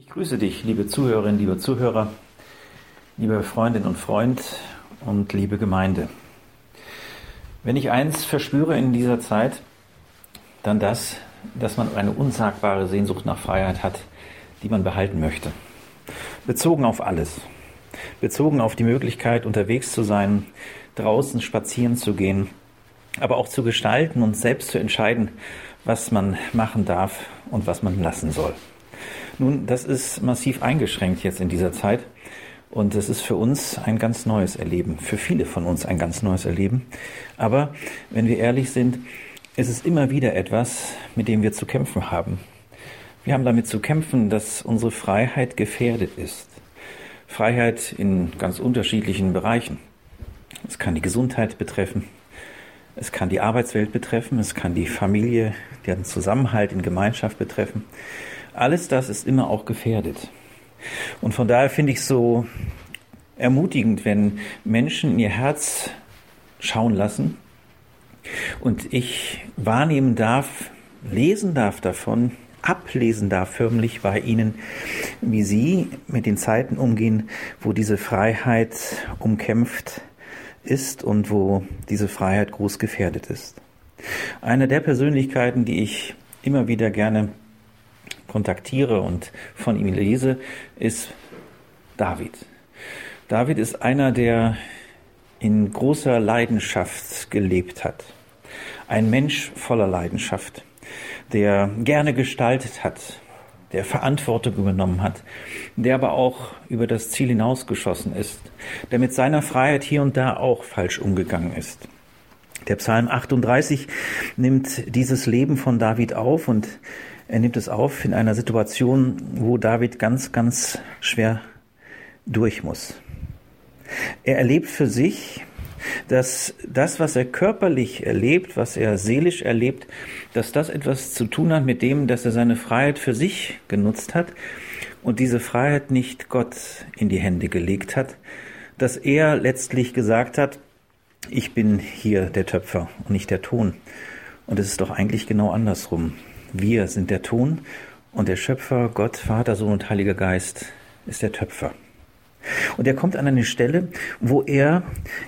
Ich grüße dich, liebe Zuhörerinnen, liebe Zuhörer, liebe Freundin und Freund und liebe Gemeinde. Wenn ich eins verspüre in dieser Zeit, dann das, dass man eine unsagbare Sehnsucht nach Freiheit hat, die man behalten möchte. Bezogen auf alles. Bezogen auf die Möglichkeit, unterwegs zu sein, draußen spazieren zu gehen, aber auch zu gestalten und selbst zu entscheiden, was man machen darf und was man lassen soll. Nun, das ist massiv eingeschränkt jetzt in dieser Zeit. Und es ist für uns ein ganz neues Erleben, für viele von uns ein ganz neues Erleben. Aber wenn wir ehrlich sind, ist es immer wieder etwas, mit dem wir zu kämpfen haben. Wir haben damit zu kämpfen, dass unsere Freiheit gefährdet ist. Freiheit in ganz unterschiedlichen Bereichen. Es kann die Gesundheit betreffen, es kann die Arbeitswelt betreffen, es kann die Familie, den Zusammenhalt in Gemeinschaft betreffen. Alles das ist immer auch gefährdet. Und von daher finde ich es so ermutigend, wenn Menschen in ihr Herz schauen lassen und ich wahrnehmen darf, lesen darf davon, ablesen darf förmlich bei ihnen, wie sie mit den Zeiten umgehen, wo diese Freiheit umkämpft ist und wo diese Freiheit groß gefährdet ist. Eine der Persönlichkeiten, die ich immer wieder gerne kontaktiere und von ihm lese, ist David. David ist einer, der in großer Leidenschaft gelebt hat. Ein Mensch voller Leidenschaft, der gerne gestaltet hat, der Verantwortung übernommen hat, der aber auch über das Ziel hinausgeschossen ist, der mit seiner Freiheit hier und da auch falsch umgegangen ist. Der Psalm 38 nimmt dieses Leben von David auf und er nimmt es auf in einer Situation, wo David ganz, ganz schwer durch muss. Er erlebt für sich, dass das, was er körperlich erlebt, was er seelisch erlebt, dass das etwas zu tun hat mit dem, dass er seine Freiheit für sich genutzt hat und diese Freiheit nicht Gott in die Hände gelegt hat, dass er letztlich gesagt hat, ich bin hier der Töpfer und nicht der Ton. Und es ist doch eigentlich genau andersrum. Wir sind der Ton und der Schöpfer, Gott, Vater, Sohn und Heiliger Geist, ist der Töpfer. Und er kommt an eine Stelle, wo er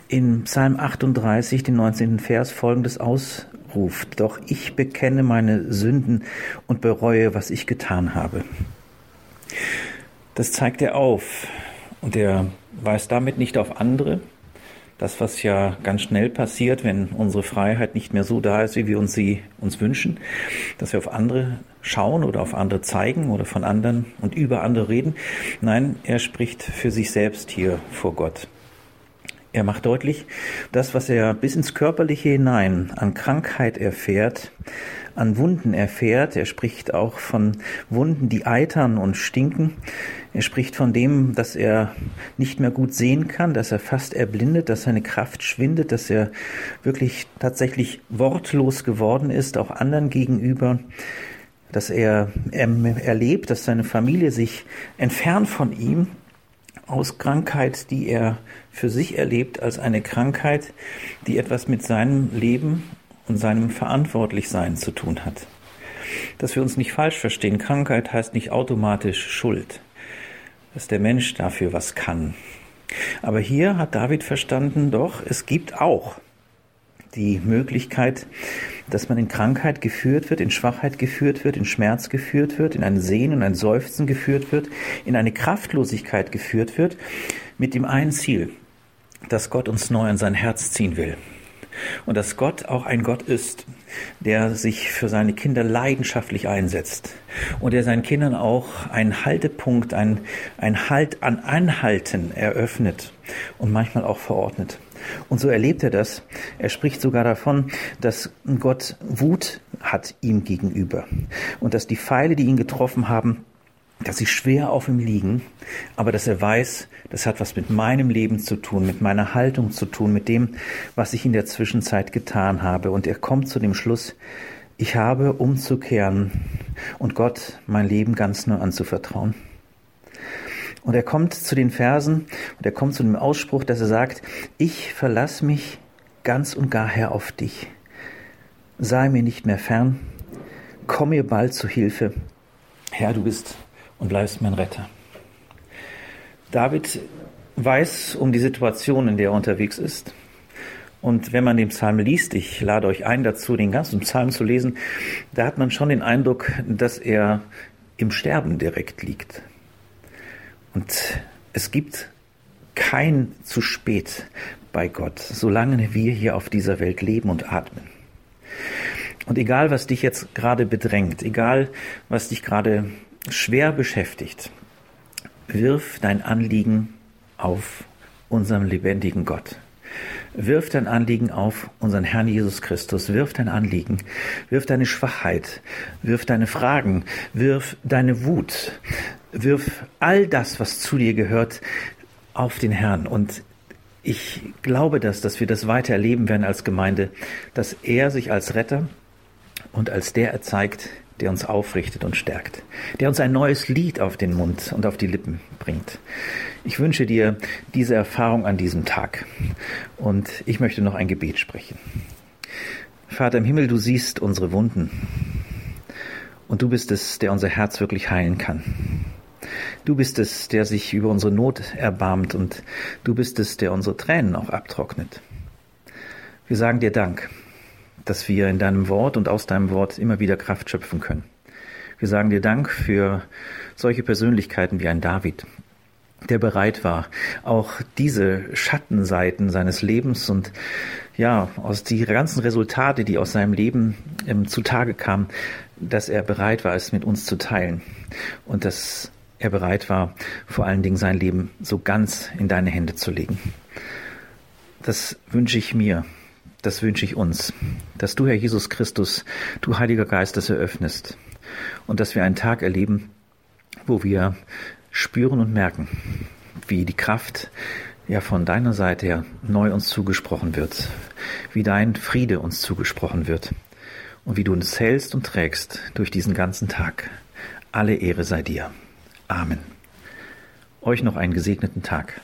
in Psalm 38, den 19. Vers, folgendes ausruft. Doch ich bekenne meine Sünden und bereue, was ich getan habe. Das zeigt er auf. Und er weist damit nicht auf andere, das, was ja ganz schnell passiert, wenn unsere Freiheit nicht mehr so da ist, wie wir uns sie uns wünschen, dass wir auf andere schauen oder auf andere zeigen oder von anderen und über andere reden. Nein, er spricht für sich selbst hier vor Gott. Er macht deutlich, das, was er bis ins Körperliche hinein an Krankheit erfährt, an Wunden erfährt. Er spricht auch von Wunden, die eitern und stinken. Er spricht von dem, dass er nicht mehr gut sehen kann, dass er fast erblindet, dass seine Kraft schwindet, dass er wirklich tatsächlich wortlos geworden ist, auch anderen gegenüber, dass er erlebt, dass seine Familie sich entfernt von ihm aus Krankheit, die er für sich erlebt, als eine Krankheit, die etwas mit seinem Leben und seinem Verantwortlichsein zu tun hat. Dass wir uns nicht falsch verstehen, Krankheit heißt nicht automatisch Schuld, dass der Mensch dafür was kann. Aber hier hat David verstanden, doch, es gibt auch die Möglichkeit, dass man in Krankheit geführt wird, in Schwachheit geführt wird, in Schmerz geführt wird, in ein Sehen und ein Seufzen geführt wird, in eine Kraftlosigkeit geführt wird, mit dem einen Ziel, dass Gott uns neu an sein Herz ziehen will, und dass Gott auch ein Gott ist, der sich für seine Kinder leidenschaftlich einsetzt und der seinen Kindern auch einen Haltepunkt, ein, ein Halt an Anhalten eröffnet und manchmal auch verordnet. Und so erlebt er das. Er spricht sogar davon, dass Gott Wut hat ihm gegenüber und dass die Pfeile, die ihn getroffen haben, dass sie schwer auf ihm liegen, aber dass er weiß, das hat was mit meinem Leben zu tun, mit meiner Haltung zu tun, mit dem, was ich in der Zwischenzeit getan habe. Und er kommt zu dem Schluss, ich habe umzukehren und Gott mein Leben ganz neu anzuvertrauen. Und er kommt zu den Versen und er kommt zu dem Ausspruch, dass er sagt, ich verlasse mich ganz und gar her auf dich. Sei mir nicht mehr fern, komm mir bald zu Hilfe. Herr, du bist und bleibst mein Retter. David weiß um die Situation, in der er unterwegs ist. Und wenn man den Psalm liest, ich lade euch ein dazu, den ganzen Psalm zu lesen, da hat man schon den Eindruck, dass er im Sterben direkt liegt. Und es gibt kein zu spät bei Gott, solange wir hier auf dieser Welt leben und atmen. Und egal, was dich jetzt gerade bedrängt, egal, was dich gerade schwer beschäftigt, wirf dein Anliegen auf unserem lebendigen Gott. Wirf dein Anliegen auf unseren Herrn Jesus Christus. Wirf dein Anliegen. Wirf deine Schwachheit. Wirf deine Fragen. Wirf deine Wut. Wirf all das, was zu dir gehört, auf den Herrn. Und ich glaube das, dass wir das weiter erleben werden als Gemeinde, dass er sich als Retter und als der erzeigt, der uns aufrichtet und stärkt, der uns ein neues Lied auf den Mund und auf die Lippen bringt. Ich wünsche dir diese Erfahrung an diesem Tag und ich möchte noch ein Gebet sprechen. Vater im Himmel, du siehst unsere Wunden und du bist es, der unser Herz wirklich heilen kann. Du bist es, der sich über unsere Not erbarmt und du bist es, der unsere Tränen auch abtrocknet. Wir sagen dir Dank dass wir in deinem Wort und aus deinem Wort immer wieder Kraft schöpfen können. Wir sagen dir Dank für solche Persönlichkeiten wie ein David, der bereit war, auch diese Schattenseiten seines Lebens und ja, aus die ganzen Resultate, die aus seinem Leben ähm, zutage kamen, dass er bereit war, es mit uns zu teilen und dass er bereit war, vor allen Dingen sein Leben so ganz in deine Hände zu legen. Das wünsche ich mir das wünsche ich uns, dass du, Herr Jesus Christus, du Heiliger Geist, das eröffnest und dass wir einen Tag erleben, wo wir spüren und merken, wie die Kraft ja von deiner Seite her neu uns zugesprochen wird, wie dein Friede uns zugesprochen wird und wie du uns hältst und trägst durch diesen ganzen Tag. Alle Ehre sei dir. Amen. Euch noch einen gesegneten Tag.